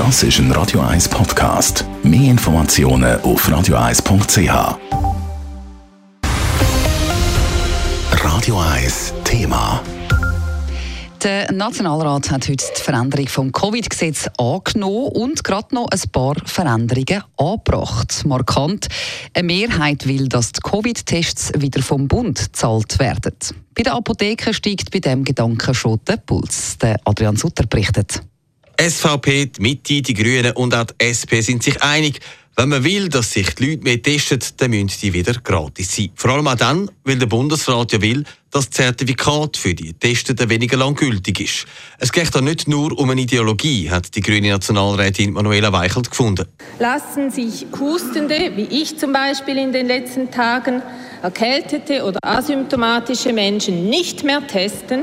Das ist ein Radio 1 Podcast. Mehr Informationen auf radio1.ch. Radio 1 Thema. Der Nationalrat hat heute die Veränderung vom Covid-Gesetz angenommen und gerade noch ein paar Veränderungen angebracht. Markant, eine Mehrheit will, dass die Covid-Tests wieder vom Bund gezahlt werden. Bei den Apotheken steigt bei dem Gedanken schon der Puls. Der Adrian Sutter berichtet. SVP, die Mitte, die Grünen und auch die SP sind sich einig, wenn man will, dass sich die Leute mehr testen, dann müssen die wieder gratis sein. Vor allem auch dann, weil der Bundesrat ja will, dass das Zertifikat für die Testeten weniger lang gültig ist. Es geht da nicht nur um eine Ideologie, hat die grüne Nationalrätin Manuela Weichelt gefunden. Lassen sich Hustende, wie ich zum Beispiel in den letzten Tagen, erkältete oder asymptomatische Menschen nicht mehr testen,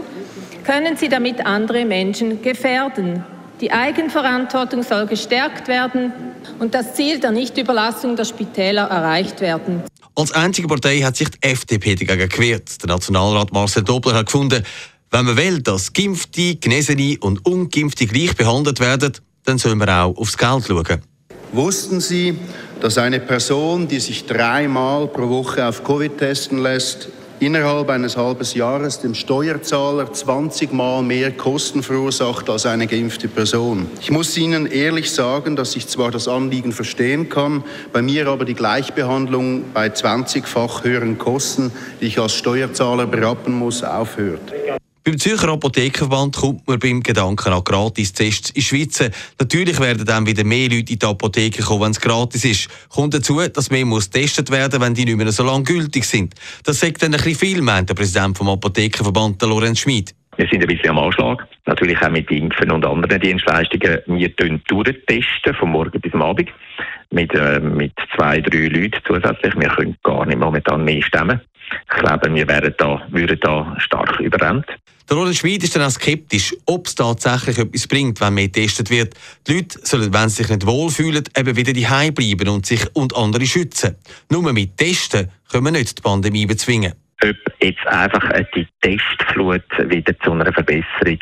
können sie damit andere Menschen gefährden. Die Eigenverantwortung soll gestärkt werden und das Ziel der Nichtüberlassung der Spitäler erreicht werden. Als einzige Partei hat sich die FDP dagegen gewehrt. Der Nationalrat Marcel Dobler hat gefunden, wenn man will, dass Geimpfte, Genesene und Ungeimpfte gleich behandelt werden, dann soll man auch aufs Geld schauen. Wussten Sie, dass eine Person, die sich dreimal pro Woche auf Covid testen lässt, innerhalb eines halben Jahres dem Steuerzahler 20 Mal mehr Kosten verursacht als eine geimpfte Person. Ich muss Ihnen ehrlich sagen, dass ich zwar das Anliegen verstehen kann, bei mir aber die Gleichbehandlung bei 20-fach höheren Kosten, die ich als Steuerzahler berappen muss, aufhört. Beim Zürcher Apothekerverband kommt man beim Gedanken an Gratis-Tests in Schweiz. Natürlich werden dann wieder mehr Leute in die Apotheke kommen, wenn es gratis ist. Kommt dazu, dass mehr muss getestet werden, wenn die nicht mehr so lange gültig sind. Das sagt dann ein bisschen viel, meint der Präsident vom Apothekerverband, Lorenz Schmid. Wir sind ein bisschen am Anschlag. Natürlich auch mit Impfen und anderen Dienstleistungen. Wir testen vom Morgen bis zum Abend. Mit, äh, mit zwei, drei Leuten zusätzlich. Wir können gar nicht momentan mehr stemmen. Ich glaube, wir wären da, würden da stark überrennt. Der Roland Schmid ist dann auch skeptisch, ob es tatsächlich etwas bringt, wenn mehr getestet wird. Die Leute sollen, wenn sie sich nicht wohlfühlen, eben wieder daheim bleiben und sich und andere schützen. Nur mit Testen können wir nicht die Pandemie bezwingen ob jetzt einfach die Testflut wieder zu einer Verbesserung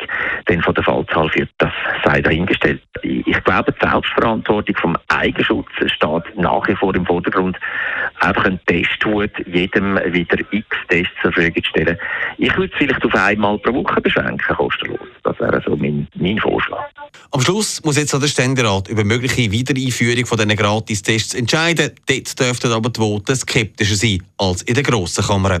denn von der Fallzahl führt, das sei dahingestellt. Ich glaube, die Selbstverantwortung vom Eigenschutz steht nach wie vor im Vordergrund. Einfach einen Testhut jedem wieder x Tests zur Verfügung stellen. Ich würde es vielleicht auf einmal pro Woche beschränken, kostenlos. Das wäre so mein, mein Vorschlag. Am Schluss muss jetzt der Ständerat über mögliche Wiedereinführung von diesen Gratis-Tests entscheiden. Dort dürften aber die Voten skeptischer sein als in der grossen Kammer.